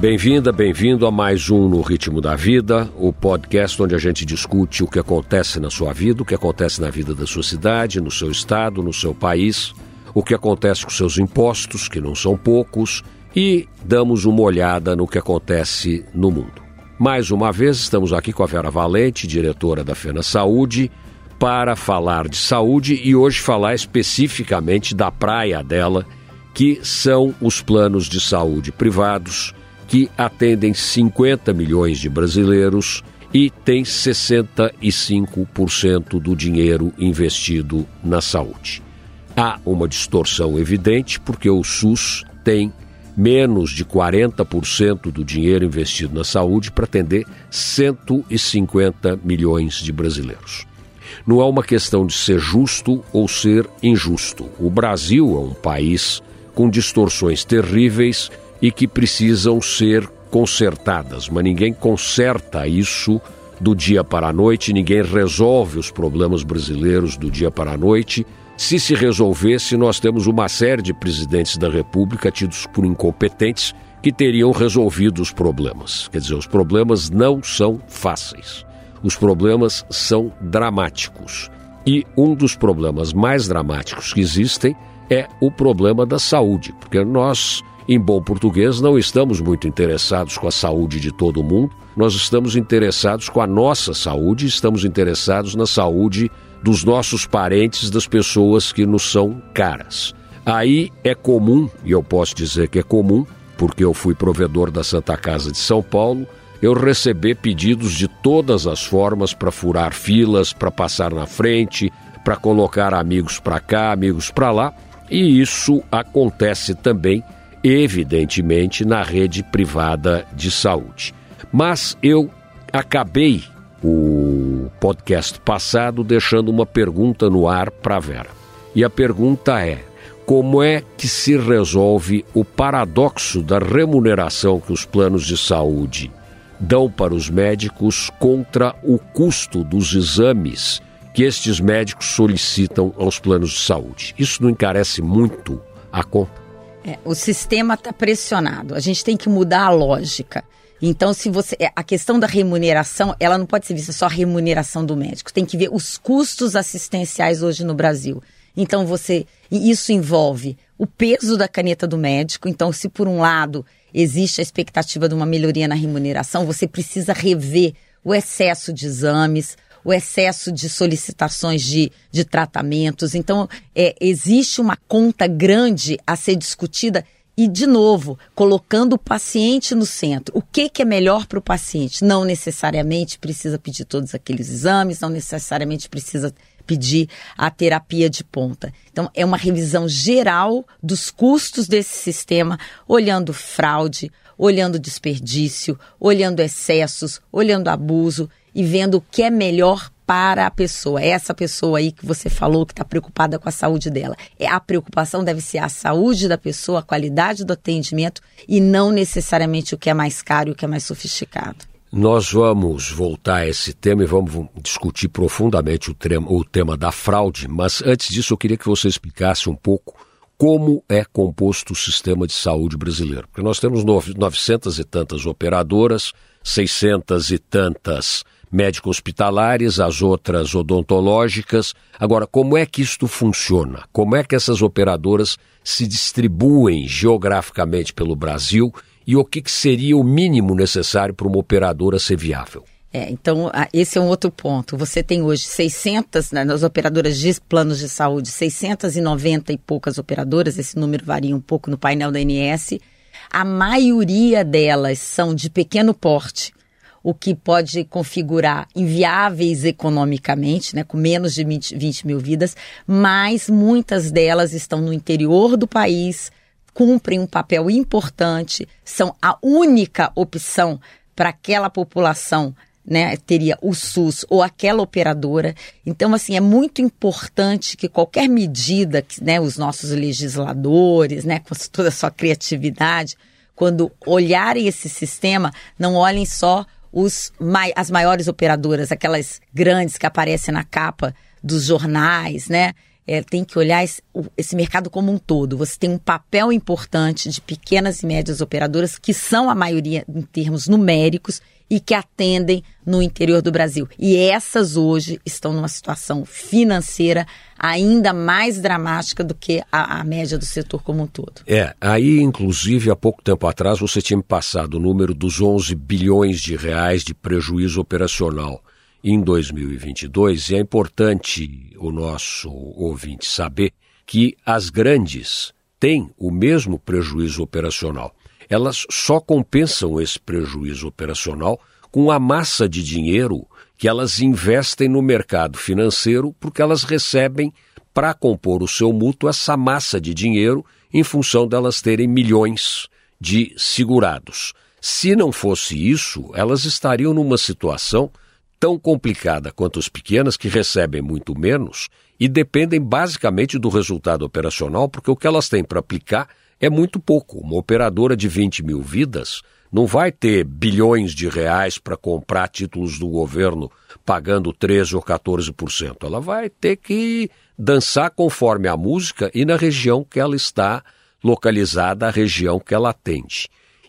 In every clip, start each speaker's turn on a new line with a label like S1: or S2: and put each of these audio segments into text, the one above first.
S1: Bem-vinda, bem-vindo a mais um No Ritmo da Vida, o podcast onde a gente discute o que acontece na sua vida, o que acontece na vida da sua cidade, no seu estado, no seu país, o que acontece com seus impostos, que não são poucos, e damos uma olhada no que acontece no mundo. Mais uma vez, estamos aqui com a Vera Valente, diretora da Fena Saúde, para falar de saúde e hoje falar especificamente da praia dela, que são os planos de saúde privados que atendem 50 milhões de brasileiros e tem 65% do dinheiro investido na saúde. Há uma distorção evidente porque o SUS tem menos de 40% do dinheiro investido na saúde para atender 150 milhões de brasileiros. Não é uma questão de ser justo ou ser injusto. O Brasil é um país com distorções terríveis e que precisam ser consertadas, mas ninguém conserta isso do dia para a noite, ninguém resolve os problemas brasileiros do dia para a noite. Se se resolvesse, nós temos uma série de presidentes da República tidos por incompetentes que teriam resolvido os problemas. Quer dizer, os problemas não são fáceis. Os problemas são dramáticos. E um dos problemas mais dramáticos que existem é o problema da saúde, porque nós em bom português, não estamos muito interessados com a saúde de todo mundo, nós estamos interessados com a nossa saúde, estamos interessados na saúde dos nossos parentes, das pessoas que nos são caras. Aí é comum, e eu posso dizer que é comum, porque eu fui provedor da Santa Casa de São Paulo, eu receber pedidos de todas as formas para furar filas, para passar na frente, para colocar amigos para cá, amigos para lá, e isso acontece também evidentemente, na rede privada de saúde. Mas eu acabei o podcast passado deixando uma pergunta no ar para a Vera. E a pergunta é: como é que se resolve o paradoxo da remuneração que os planos de saúde dão para os médicos contra o custo dos exames que estes médicos solicitam aos planos de saúde? Isso não encarece muito a conta?
S2: É, o sistema está pressionado. A gente tem que mudar a lógica. Então, se você. É, a questão da remuneração, ela não pode ser vista só a remuneração do médico. Tem que ver os custos assistenciais hoje no Brasil. Então, você. E isso envolve o peso da caneta do médico. Então, se por um lado existe a expectativa de uma melhoria na remuneração, você precisa rever o excesso de exames, o excesso de solicitações de, de tratamentos. Então, é, existe uma conta grande a ser discutida e, de novo, colocando o paciente no centro. O que, que é melhor para o paciente? Não necessariamente precisa pedir todos aqueles exames, não necessariamente precisa pedir a terapia de ponta. Então, é uma revisão geral dos custos desse sistema, olhando fraude, olhando desperdício, olhando excessos, olhando abuso e vendo o que é melhor para a pessoa. É essa pessoa aí que você falou que está preocupada com a saúde dela. É a preocupação deve ser a saúde da pessoa, a qualidade do atendimento e não necessariamente o que é mais caro e o que é mais sofisticado.
S1: Nós vamos voltar a esse tema e vamos discutir profundamente o tema, o tema da fraude, mas antes disso eu queria que você explicasse um pouco como é composto o sistema de saúde brasileiro. Porque nós temos 900 e tantas operadoras, 600 e tantas médico-hospitalares, as outras odontológicas. Agora, como é que isto funciona? Como é que essas operadoras se distribuem geograficamente pelo Brasil e o que, que seria o mínimo necessário para uma operadora ser viável?
S2: É, então, esse é um outro ponto. Você tem hoje 600, né, nas operadoras de planos de saúde, 690 e poucas operadoras, esse número varia um pouco no painel da ANS. A maioria delas são de pequeno porte, o que pode configurar inviáveis economicamente, né, com menos de 20, 20 mil vidas, mas muitas delas estão no interior do país, cumprem um papel importante, são a única opção para aquela população né, teria o SUS ou aquela operadora. Então, assim, é muito importante que qualquer medida que né, os nossos legisladores, né, com toda a sua criatividade, quando olharem esse sistema, não olhem só os, as maiores operadoras, aquelas grandes que aparecem na capa dos jornais, né? é, tem que olhar esse, esse, mercado como um todo. Você tem um papel importante de pequenas e médias operadoras, que são a maioria em termos numéricos e que atendem no interior do Brasil. E essas hoje estão numa situação financeira ainda mais dramática do que a, a, média do setor como um todo.
S1: É, aí inclusive há pouco tempo atrás você tinha me passado o número dos 11 bilhões de reais de prejuízo operacional em 2022 e é importante o nosso ouvinte saber que as grandes têm o mesmo prejuízo operacional. Elas só compensam esse prejuízo operacional com a massa de dinheiro que elas investem no mercado financeiro porque elas recebem para compor o seu mútuo essa massa de dinheiro em função delas terem milhões de segurados. Se não fosse isso, elas estariam numa situação tão complicada quanto as pequenas, que recebem muito menos e dependem basicamente do resultado operacional, porque o que elas têm para aplicar é muito pouco. Uma operadora de 20 mil vidas não vai ter bilhões de reais para comprar títulos do governo pagando 13 ou 14%. Ela vai ter que dançar conforme a música e na região que ela está localizada, a região que ela atende.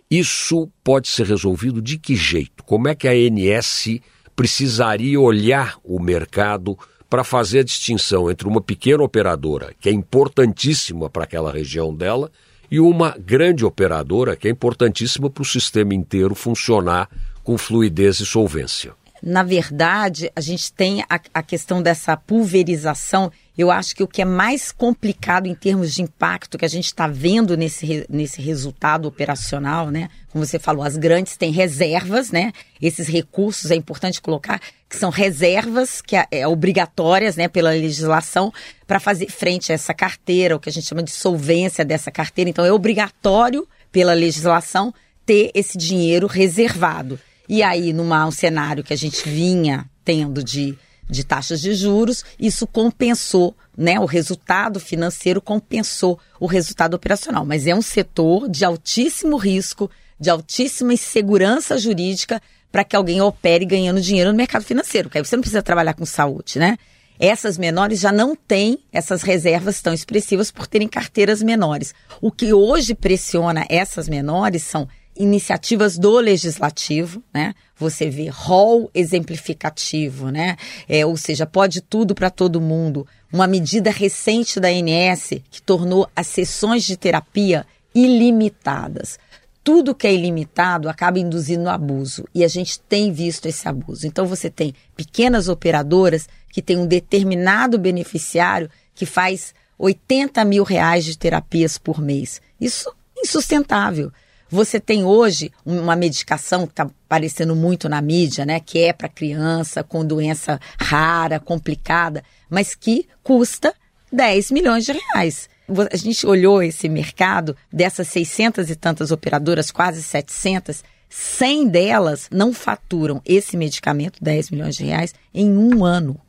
S1: Isso pode ser resolvido de que jeito? Como é que a ANS precisaria olhar o mercado para fazer a distinção entre uma pequena operadora, que é importantíssima para aquela região dela, e uma grande operadora que é importantíssima para o sistema inteiro funcionar com fluidez e solvência.
S2: Na verdade, a gente tem a, a questão dessa pulverização eu acho que o que é mais complicado em termos de impacto que a gente está vendo nesse, nesse resultado operacional, né? Como você falou, as grandes têm reservas, né? Esses recursos é importante colocar que são reservas que é, é obrigatórias, né, pela legislação para fazer frente a essa carteira, o que a gente chama de solvência dessa carteira. Então é obrigatório pela legislação ter esse dinheiro reservado. E aí, numa um cenário que a gente vinha tendo de de taxas de juros, isso compensou, né? O resultado financeiro compensou o resultado operacional. Mas é um setor de altíssimo risco, de altíssima insegurança jurídica para que alguém opere ganhando dinheiro no mercado financeiro, porque aí você não precisa trabalhar com saúde, né? Essas menores já não têm essas reservas tão expressivas por terem carteiras menores. O que hoje pressiona essas menores são iniciativas do legislativo, né? Você vê rol exemplificativo, né? É, ou seja, pode tudo para todo mundo. Uma medida recente da ANS que tornou as sessões de terapia ilimitadas. Tudo que é ilimitado acaba induzindo abuso e a gente tem visto esse abuso. Então você tem pequenas operadoras que têm um determinado beneficiário que faz 80 mil reais de terapias por mês. Isso é insustentável. Você tem hoje uma medicação que está aparecendo muito na mídia, né? Que é para criança com doença rara, complicada, mas que custa 10 milhões de reais. A gente olhou esse mercado dessas 600 e tantas operadoras, quase 700, 100 delas não faturam esse medicamento, 10 milhões de reais, em um ano.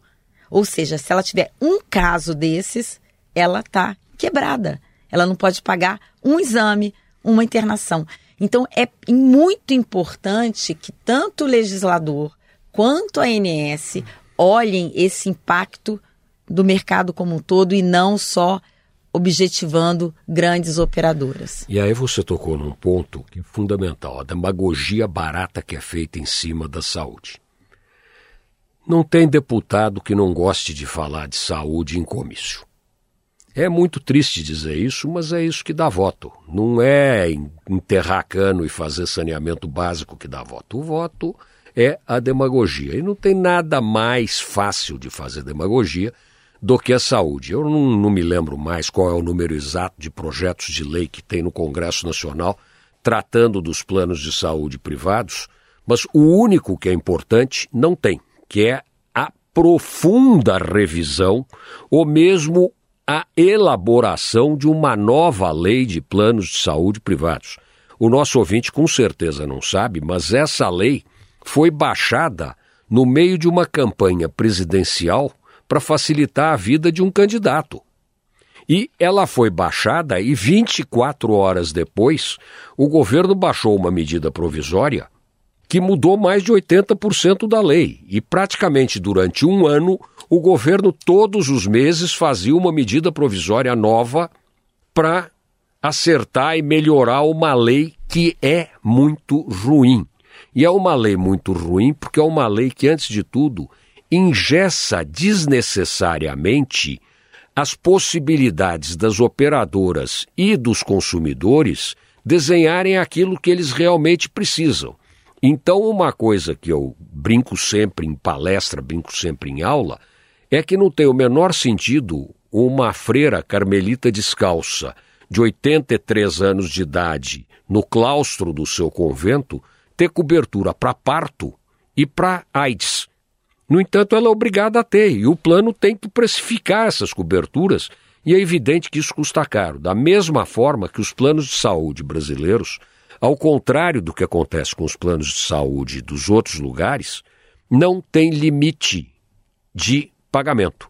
S2: Ou seja, se ela tiver um caso desses, ela está quebrada. Ela não pode pagar um exame, uma internação. Então, é muito importante que tanto o legislador quanto a ANS olhem esse impacto do mercado como um todo e não só objetivando grandes operadoras.
S1: E aí você tocou num ponto que é fundamental, a demagogia barata que é feita em cima da saúde. Não tem deputado que não goste de falar de saúde em comício. É muito triste dizer isso, mas é isso que dá voto. Não é enterrar cano e fazer saneamento básico que dá voto. O voto é a demagogia. E não tem nada mais fácil de fazer demagogia do que a saúde. Eu não, não me lembro mais qual é o número exato de projetos de lei que tem no Congresso Nacional tratando dos planos de saúde privados, mas o único que é importante não tem, que é a profunda revisão ou mesmo a elaboração de uma nova lei de planos de saúde privados. O nosso ouvinte com certeza não sabe, mas essa lei foi baixada no meio de uma campanha presidencial para facilitar a vida de um candidato. E ela foi baixada e 24 horas depois, o governo baixou uma medida provisória que mudou mais de 80% da lei. E praticamente durante um ano, o governo todos os meses fazia uma medida provisória nova para acertar e melhorar uma lei que é muito ruim. E é uma lei muito ruim porque é uma lei que, antes de tudo, ingessa desnecessariamente as possibilidades das operadoras e dos consumidores desenharem aquilo que eles realmente precisam. Então, uma coisa que eu brinco sempre em palestra, brinco sempre em aula, é que não tem o menor sentido uma freira carmelita descalça de 83 anos de idade no claustro do seu convento ter cobertura para parto e para AIDS. No entanto, ela é obrigada a ter, e o plano tem que precificar essas coberturas, e é evidente que isso custa caro. Da mesma forma que os planos de saúde brasileiros, ao contrário do que acontece com os planos de saúde dos outros lugares, não tem limite de pagamento.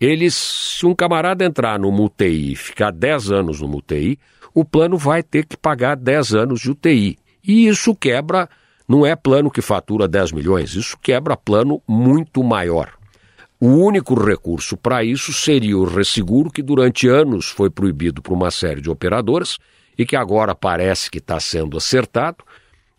S1: Eles, se um camarada entrar no UTI e ficar 10 anos no UTI, o plano vai ter que pagar 10 anos de UTI. E isso quebra não é plano que fatura 10 milhões, isso quebra plano muito maior. O único recurso para isso seria o resseguro, que durante anos foi proibido por uma série de operadoras e que agora parece que está sendo acertado,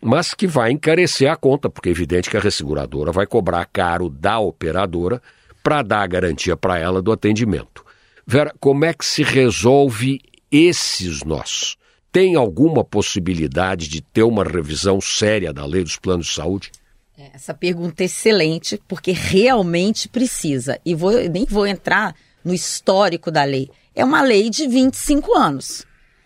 S1: mas que vai encarecer a conta, porque é evidente que a resseguradora vai cobrar caro da operadora para dar a garantia para ela do atendimento. Vera, como é que se resolve esses nós? tem alguma possibilidade de ter uma revisão séria da lei dos planos de saúde?
S2: É, essa pergunta é excelente, porque realmente precisa. E vou, nem vou entrar no histórico da lei. É uma lei de 25 anos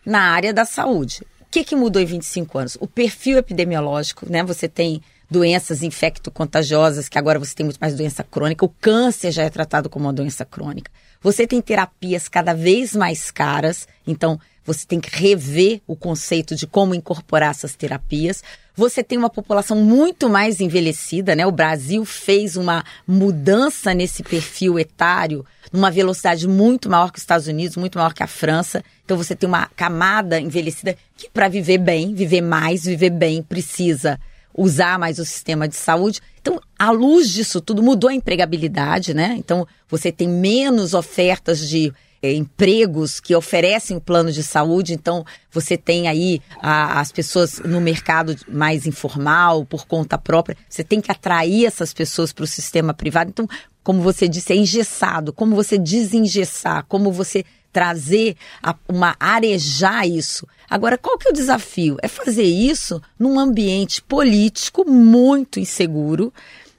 S2: na área da saúde. O que, que mudou em 25 anos? O perfil epidemiológico, né? Você tem doenças infecto-contagiosas, que agora você tem muito mais doença crônica. O câncer já é tratado como uma doença crônica. Você tem terapias cada vez mais caras, então você tem que rever o conceito de como incorporar essas terapias. Você tem uma população muito mais envelhecida, né? O Brasil fez uma mudança nesse perfil etário numa velocidade muito maior que os Estados Unidos, muito maior que a França. Então você tem uma camada envelhecida que para viver bem, viver mais, viver bem, precisa usar mais o sistema de saúde. Então, à luz disso tudo, mudou a empregabilidade, né? Então, você tem menos ofertas de é, empregos que oferecem o plano de saúde, então você tem aí a, as pessoas no mercado mais informal, por conta própria, você tem que atrair essas pessoas para o sistema privado. Então, como você disse, é engessado, como você desengessar, como você trazer a, uma arejar isso. Agora, qual que é o desafio? É fazer isso num ambiente político muito inseguro,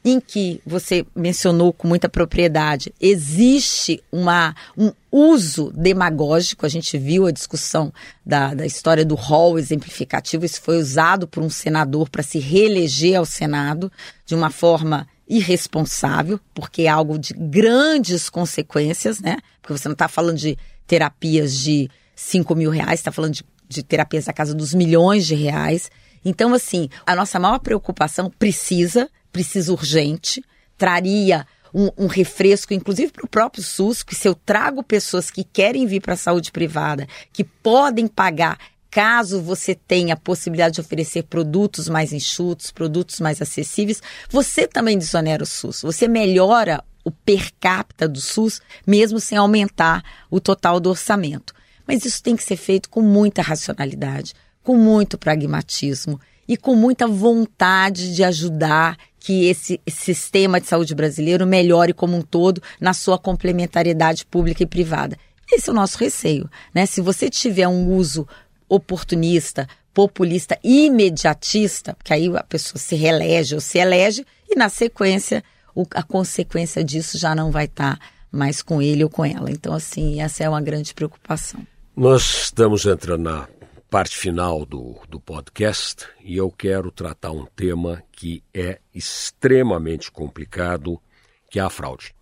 S2: em que você mencionou com muita propriedade, existe uma, um uso demagógico. A gente viu a discussão da, da história do rol exemplificativo. Isso foi usado por um senador para se reeleger ao Senado de uma forma irresponsável, porque é algo de grandes consequências, né? Porque você não está falando de terapias de 5 mil reais, está falando de, de terapias da casa dos milhões de reais. Então, assim, a nossa maior preocupação precisa, precisa urgente, traria um, um, refresco, inclusive para o próprio SUS, que se eu trago pessoas que querem vir para a saúde privada, que podem pagar, caso você tenha a possibilidade de oferecer produtos mais enxutos, produtos mais acessíveis, você também desonera o SUS. Você melhora o per capita do SUS, mesmo sem aumentar o total do orçamento. Mas isso tem que ser feito com muita racionalidade, com muito pragmatismo e com muita vontade de ajudar que esse, sistema de saúde brasileiro melhore como um todo na sua complementariedade pública e privada. Esse é o nosso receio, né? Se você tiver um uso oportunista, populista, imediatista, porque aí a pessoa se reelege ou se elege e na sequência a consequência disso já não vai estar mais com ele ou com ela. Então, assim, essa é uma grande preocupação.
S1: Nós estamos entrando na parte final do, do podcast e eu quero tratar um tema que é extremamente complicado, que é a fraude.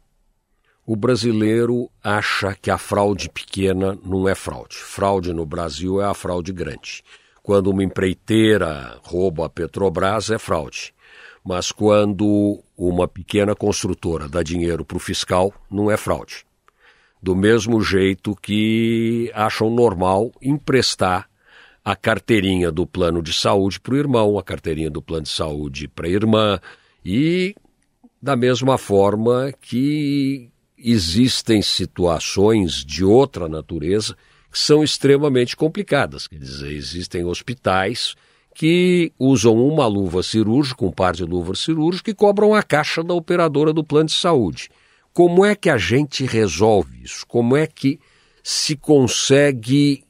S1: O brasileiro acha que a fraude pequena não é fraude. Fraude no Brasil é a fraude grande. Quando uma empreiteira rouba a Petrobras, é fraude. Mas quando uma pequena construtora dá dinheiro para o fiscal, não é fraude. Do mesmo jeito que acham normal emprestar a carteirinha do plano de saúde para o irmão, a carteirinha do plano de saúde para a irmã, e da mesma forma que existem situações de outra natureza que são extremamente complicadas. Quer dizer, existem hospitais que usam uma luva cirúrgica, um par de luvas cirúrgicas, e cobram a caixa da operadora do plano de saúde. Como é que a gente resolve isso? Como é que se consegue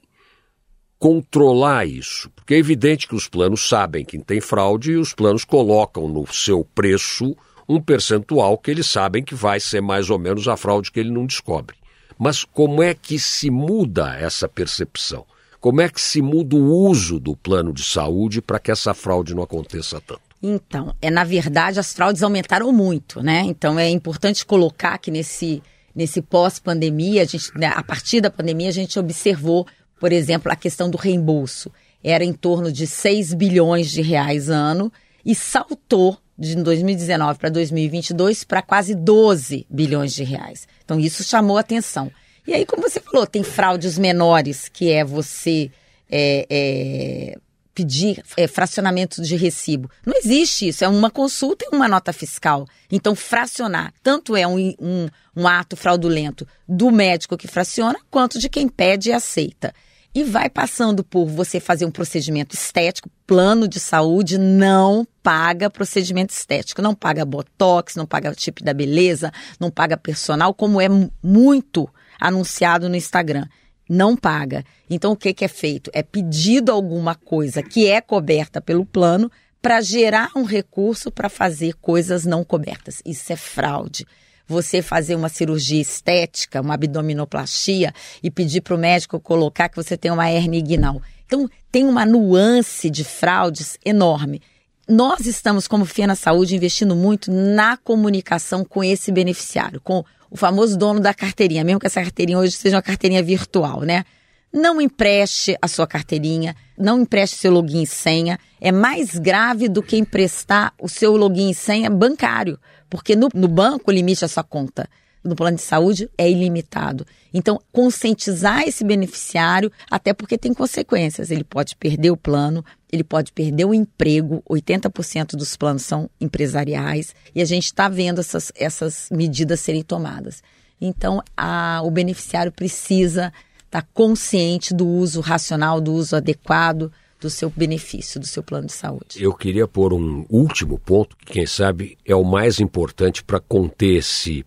S1: controlar isso? Porque é evidente que os planos sabem que tem fraude e os planos colocam no seu preço um percentual que eles sabem que vai ser mais ou menos a fraude que ele não descobre. Mas como é que se muda essa percepção? Como é que se muda o uso do plano de saúde para que essa fraude não aconteça tanto?
S2: Então, é na verdade as fraudes aumentaram muito, né? Então é importante colocar que nesse nesse pós-pandemia, a gente, né, a partir da pandemia a gente observou, por exemplo, a questão do reembolso. Era em torno de 6 bilhões de reais ano e saltou de 2019 para 2022 para quase 12 bilhões de reais. Então isso chamou atenção. E aí, como você falou, tem fraudes menores, que é você é, é, pedir é, fracionamento de recibo. Não existe isso, é uma consulta e uma nota fiscal. Então, fracionar tanto é um, um, um ato fraudulento do médico que fraciona, quanto de quem pede e aceita e vai passando por você fazer um procedimento estético, plano de saúde não paga procedimento estético, não paga botox, não paga chip da beleza, não paga personal, como é muito anunciado no Instagram. Não paga. Então, o que, que é feito? É pedido alguma coisa que é coberta pelo plano para gerar um recurso para fazer coisas não cobertas. Isso é fraude você fazer uma cirurgia estética, uma abdominoplastia e pedir para o médico colocar que você tem uma hernia inguinal. Então, tem uma nuance de fraudes enorme. Nós estamos, como FIA na Saúde, investindo muito na comunicação com esse beneficiário, com o famoso dono da carteirinha, mesmo que essa carteirinha hoje seja uma carteirinha virtual, né? Não empreste a sua carteirinha, não empreste seu login e senha. É mais grave do que emprestar o seu login e senha bancário, porque no, no banco o limite a sua conta. No plano de saúde é ilimitado. Então, conscientizar esse beneficiário, até porque tem consequências. Ele pode perder o plano, ele pode perder o emprego. 80% dos planos são empresariais e a gente está vendo essas, essas medidas serem tomadas. Então, a, o beneficiário precisa estar tá consciente do uso racional, do uso adequado do seu benefício, do seu plano de saúde.
S1: Eu queria pôr um último ponto, que quem sabe é o mais importante para conter esse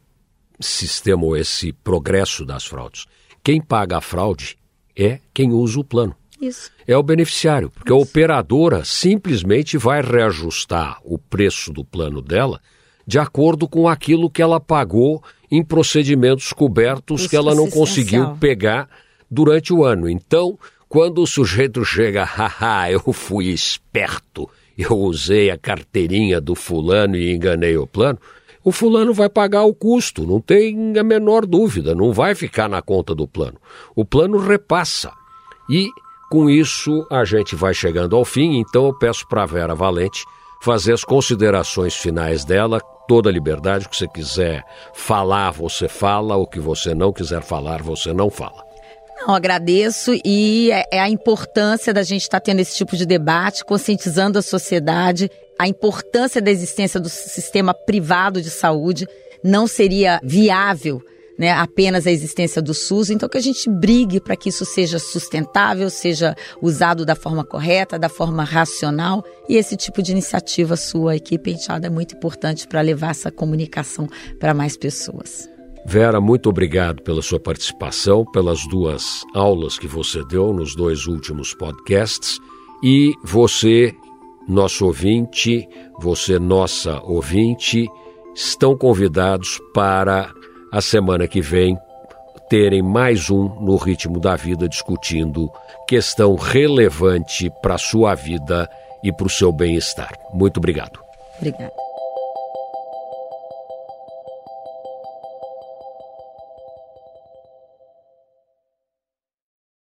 S1: sistema ou esse progresso das fraudes. Quem paga a fraude é quem usa o plano.
S2: Isso.
S1: É o beneficiário, porque Isso. a operadora simplesmente vai reajustar o preço do plano dela de acordo com aquilo que ela pagou em procedimentos cobertos Isso que ela não conseguiu pegar durante o ano. Então, quando o sujeito chega, haha, eu fui esperto, eu usei a carteirinha do fulano e enganei o plano, o fulano vai pagar o custo, não tem a menor dúvida, não vai ficar na conta do plano. O plano repassa. E com isso a gente vai chegando ao fim, então eu peço para a Vera Valente fazer as considerações finais dela, toda a liberdade, o que você quiser falar, você fala, o que você não quiser falar, você não fala.
S2: Não, agradeço e é, é a importância da gente estar tendo esse tipo de debate, conscientizando a sociedade, a importância da existência do sistema privado de saúde. Não seria viável né, apenas a existência do SUS, então que a gente brigue para que isso seja sustentável, seja usado da forma correta, da forma racional. E esse tipo de iniciativa sua, equipe Enteada, é muito importante para levar essa comunicação para mais pessoas.
S1: Vera, muito obrigado pela sua participação, pelas duas aulas que você deu nos dois últimos podcasts. E você, nosso ouvinte, você, nossa ouvinte, estão convidados para a semana que vem terem mais um no ritmo da vida discutindo questão relevante para a sua vida e para o seu bem-estar. Muito obrigado.
S2: Obrigada.